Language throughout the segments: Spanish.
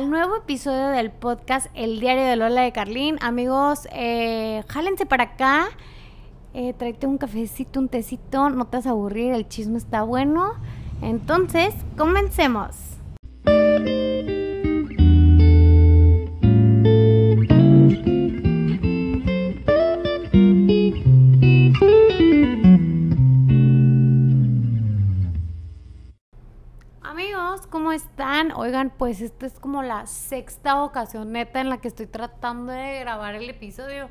Al nuevo episodio del podcast El Diario de Lola de Carlín. Amigos, eh, jálense para acá. Eh, tráete un cafecito, un tecito. No te vas a aburrir, el chisme está bueno. Entonces, comencemos. ¿Cómo están? Oigan, pues esta es como la sexta ocasión neta en la que estoy tratando de grabar el episodio.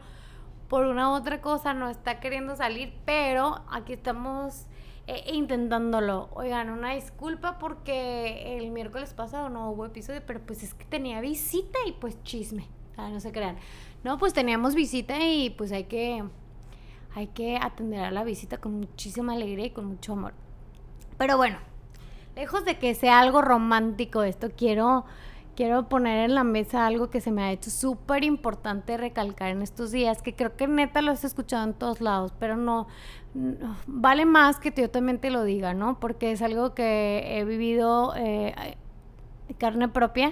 Por una u otra cosa no está queriendo salir, pero aquí estamos eh, intentándolo. Oigan, una disculpa porque el miércoles pasado no hubo episodio, pero pues es que tenía visita y pues chisme. Ah, no se crean. No, pues teníamos visita y pues hay que, hay que atender a la visita con muchísima alegría y con mucho amor. Pero bueno, lejos de que sea algo romántico esto, quiero, quiero poner en la mesa algo que se me ha hecho súper importante recalcar en estos días, que creo que neta lo has escuchado en todos lados, pero no, vale más que yo también te lo diga, ¿no? Porque es algo que he vivido eh, carne propia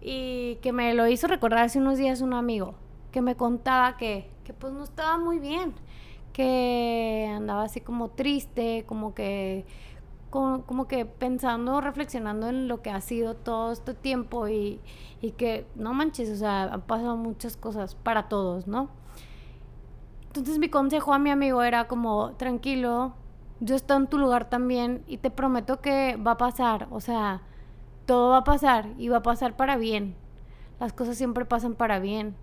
y que me lo hizo recordar hace unos días un amigo que me contaba que, que pues no estaba muy bien, que andaba así como triste, como que como, que pensando, reflexionando en lo que ha sido todo este tiempo y, y que no manches, o sea, han pasado muchas cosas para todos, ¿no? Entonces mi consejo a mi amigo era como, tranquilo, yo estoy en tu lugar también y te prometo que va a pasar, o sea, todo va a pasar y va a pasar para bien. Las cosas siempre pasan para bien,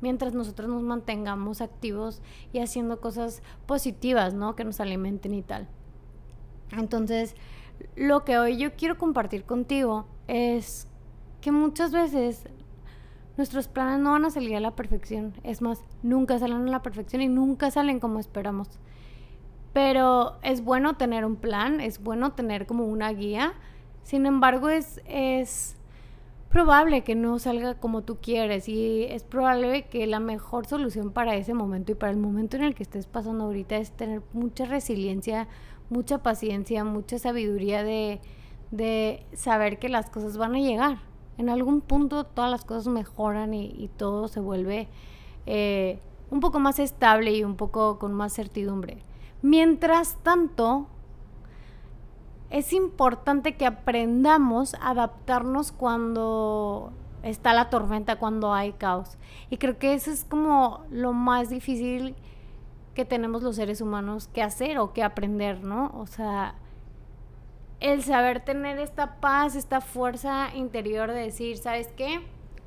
mientras nosotros nos mantengamos activos y haciendo cosas positivas, ¿no? Que nos alimenten y tal. Entonces, lo que hoy yo quiero compartir contigo es que muchas veces nuestros planes no van a salir a la perfección. Es más, nunca salen a la perfección y nunca salen como esperamos. Pero es bueno tener un plan, es bueno tener como una guía. Sin embargo, es, es probable que no salga como tú quieres y es probable que la mejor solución para ese momento y para el momento en el que estés pasando ahorita es tener mucha resiliencia, mucha paciencia, mucha sabiduría de, de saber que las cosas van a llegar. En algún punto todas las cosas mejoran y, todo se vuelve eh, un poco más estable y un poco con más certidumbre. Mientras tanto, es importante que aprendamos a adaptarnos cuando está la tormenta, cuando hay caos. Y creo que eso es como lo más difícil que tenemos los seres humanos que hacer o que aprender, ¿no? O sea, el saber tener esta paz, esta fuerza interior de decir, ¿sabes qué?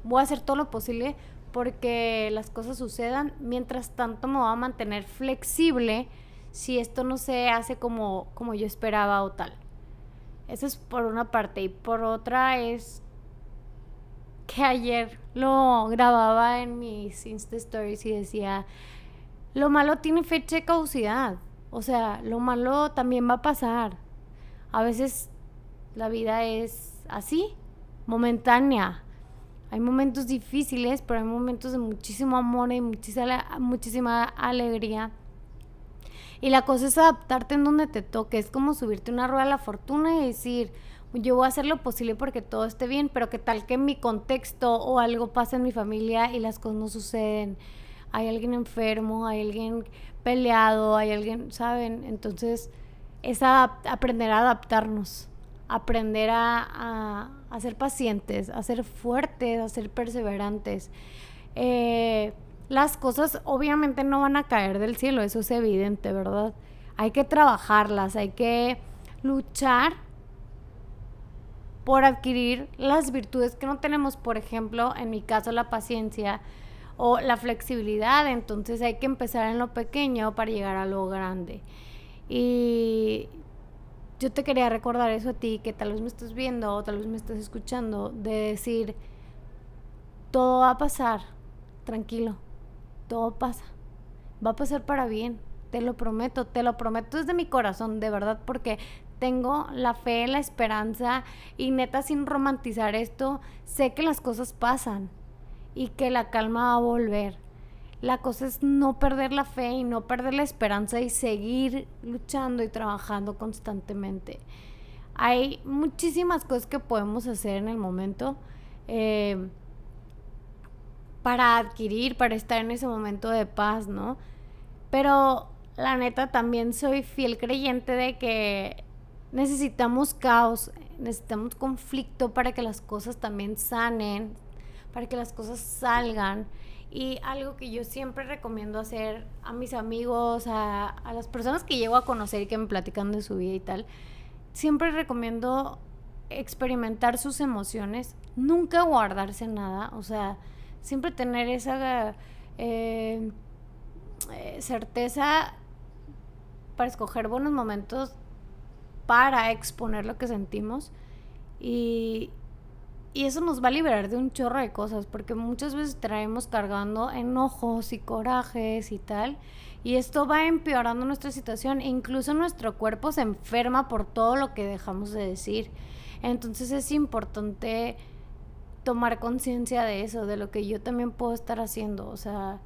Voy a hacer todo lo posible porque las cosas sucedan, mientras tanto me voy a mantener flexible si esto no se hace como, como yo esperaba o tal. Eso es por una parte. Y por otra es que ayer lo grababa en mis Insta Stories y decía, lo malo tiene fecha de caducidad. O sea, lo malo también va a pasar. A veces la vida es así, momentánea. Hay momentos difíciles, pero hay momentos de muchísimo amor y muchísima, muchísima alegría. Y la cosa es adaptarte en donde te toque. Es como subirte una rueda a la fortuna y decir, yo voy a hacer lo posible porque todo esté bien, pero que tal que en mi contexto o algo pasa en mi familia y las cosas no suceden hay alguien enfermo, hay alguien peleado, hay alguien, ¿saben? Entonces es aprender a adaptarnos, aprender a, ser pacientes, a ser fuertes, a ser perseverantes. Eh, las cosas obviamente no van a caer del cielo, eso es evidente, ¿verdad? Hay que trabajarlas, hay que luchar por adquirir las virtudes que no tenemos, por ejemplo, en mi caso la paciencia, o la flexibilidad, entonces hay que empezar en lo pequeño para llegar a lo grande. Y yo te quería recordar eso a ti, que tal vez me estás viendo o tal vez me estás escuchando, de decir, todo va a pasar, tranquilo, todo pasa, va a pasar para bien, te lo prometo, te lo prometo desde mi corazón, de verdad, porque tengo la fe, la esperanza y neta sin romantizar esto, sé que las cosas pasan y que la calma va a volver. La cosa es no perder la fe y no perder la esperanza y seguir luchando y trabajando constantemente. Hay muchísimas cosas que podemos hacer en el momento. eh, para adquirir, para estar en ese momento de paz, ¿no? Pero la neta también soy fiel creyente de que necesitamos caos, necesitamos conflicto para que las cosas también sanen, para que las cosas salgan. Y algo que yo siempre recomiendo hacer a mis amigos, a, las personas que llego a conocer y que me platican de su vida y tal, siempre recomiendo experimentar sus emociones, nunca guardarse nada, o sea, siempre tener esa eh, eh, certeza para escoger buenos momentos para exponer lo que sentimos. Y, y eso nos va a liberar de un chorro de cosas porque muchas veces traemos cargando enojos y corajes y tal y esto va empeorando nuestra situación. E incluso nuestro cuerpo se enferma por todo lo que dejamos de decir. Entonces es importante tomar conciencia de eso, de lo que yo también puedo estar haciendo. O sea,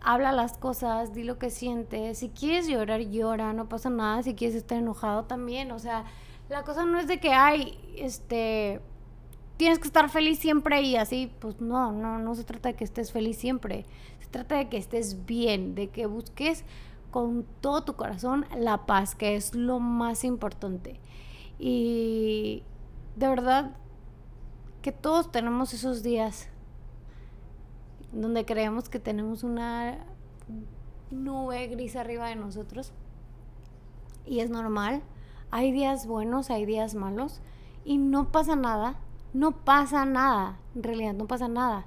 habla las cosas, di lo que sientes. Si quieres llorar, llora, no pasa nada. Si quieres estar enojado, también. O sea, la cosa no es de que, ay, este, tienes que estar feliz siempre y así. Pues no, no, no se trata de que estés feliz siempre. Se trata de que estés bien, de que busques con todo tu corazón la paz, que es lo más importante. Y de verdad que todos tenemos esos días donde creemos que tenemos una nube gris arriba de nosotros. Y es normal. Hay días buenos, hay días malos. Y no pasa nada. No pasa nada. En realidad no pasa nada.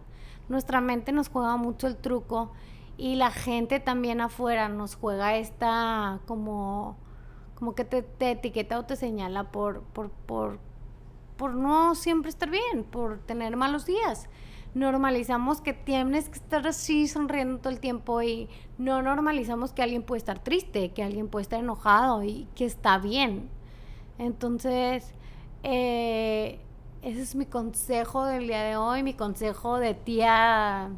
Nuestra mente nos juega mucho el truco. Y la gente también afuera nos juega esta como como que te, etiqueta o te señala por, por, por, por no siempre estar bien, por tener malos días. Normalizamos que tienes que estar así sonriendo todo el tiempo y no normalizamos que alguien puede estar triste, que alguien puede estar enojado y que está bien. Entonces, eh, ese es mi consejo del día de hoy, mi consejo de tía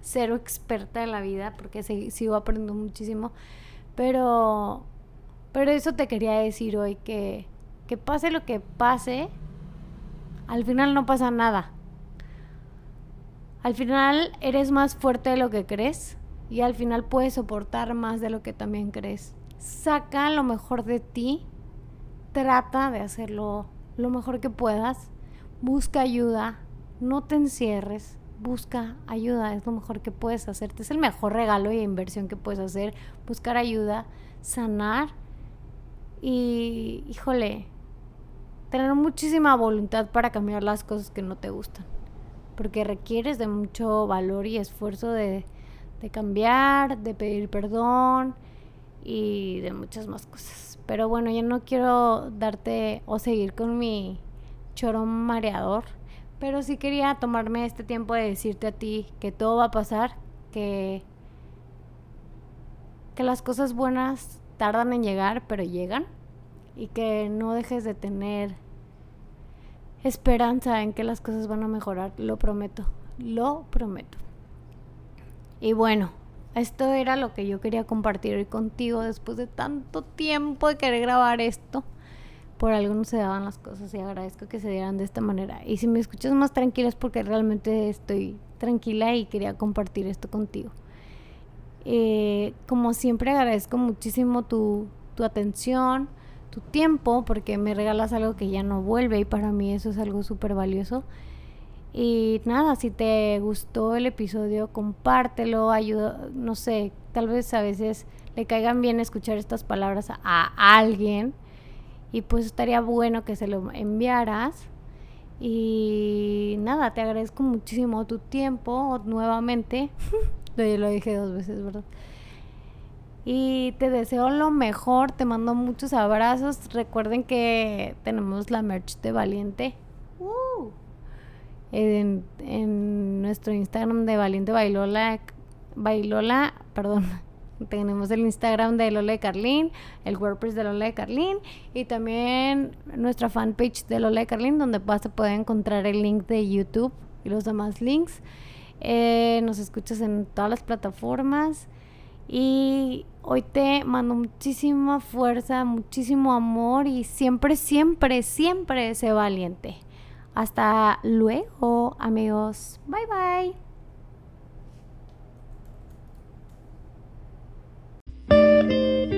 cero experta en la vida, porque sigo aprendiendo muchísimo. Pero pero eso te quería decir hoy, que, que pase lo que pase, al final no pasa nada. Al final eres más fuerte de lo que crees y al final puedes soportar más de lo que también crees. Saca lo mejor de ti, trata de hacerlo lo mejor que puedas, busca ayuda, no te encierres, busca ayuda, es lo mejor que puedes hacerte, es el mejor regalo y inversión que puedes hacer, buscar ayuda, sanar. Y, híjole, tener muchísima voluntad para cambiar las cosas que no te gustan. Porque requieres de mucho valor y esfuerzo de, de cambiar, de pedir perdón y de muchas más cosas. Pero bueno, yo no quiero darte o seguir con mi chorón mareador. Pero sí quería tomarme este tiempo de decirte a ti que todo va a pasar, que, que las cosas buenas tardan en llegar, pero llegan. Y que no dejes de tener esperanza en que las cosas van a mejorar. Lo prometo. Lo prometo. Y bueno, esto era lo que yo quería compartir hoy contigo después de tanto tiempo de querer grabar esto. Por algo no se daban las cosas y agradezco que se dieran de esta manera. Y si me escuchas más tranquila es porque realmente estoy tranquila y quería compartir esto contigo. Eh, como siempre agradezco muchísimo tu, tu atención, tu tiempo, porque me regalas algo que ya no vuelve y para mí eso es algo súper valioso. Y nada, si te gustó el episodio, compártelo, ayuda, no sé, tal vez a veces le caigan bien escuchar estas palabras a, alguien y pues estaría bueno que se lo enviaras. Y nada, te agradezco muchísimo tu tiempo nuevamente. Lo dije dos veces, ¿verdad? Y te deseo lo mejor, te mando muchos abrazos. Recuerden que tenemos la merch de Valiente. Uh. en, en, nuestro Instagram de Valiente Bailola, Bailola, perdón, tenemos el Instagram de Lola de Carlín, el WordPress de Lola de Carlín y también nuestra fanpage de Lola de Carlín donde vas a poder encontrar el link de YouTube y los demás links. Eh, nos escuchas en todas las plataformas. Y hoy te mando muchísima fuerza, muchísimo amor y siempre, siempre, siempre sé valiente. Hasta luego, amigos. Bye bye.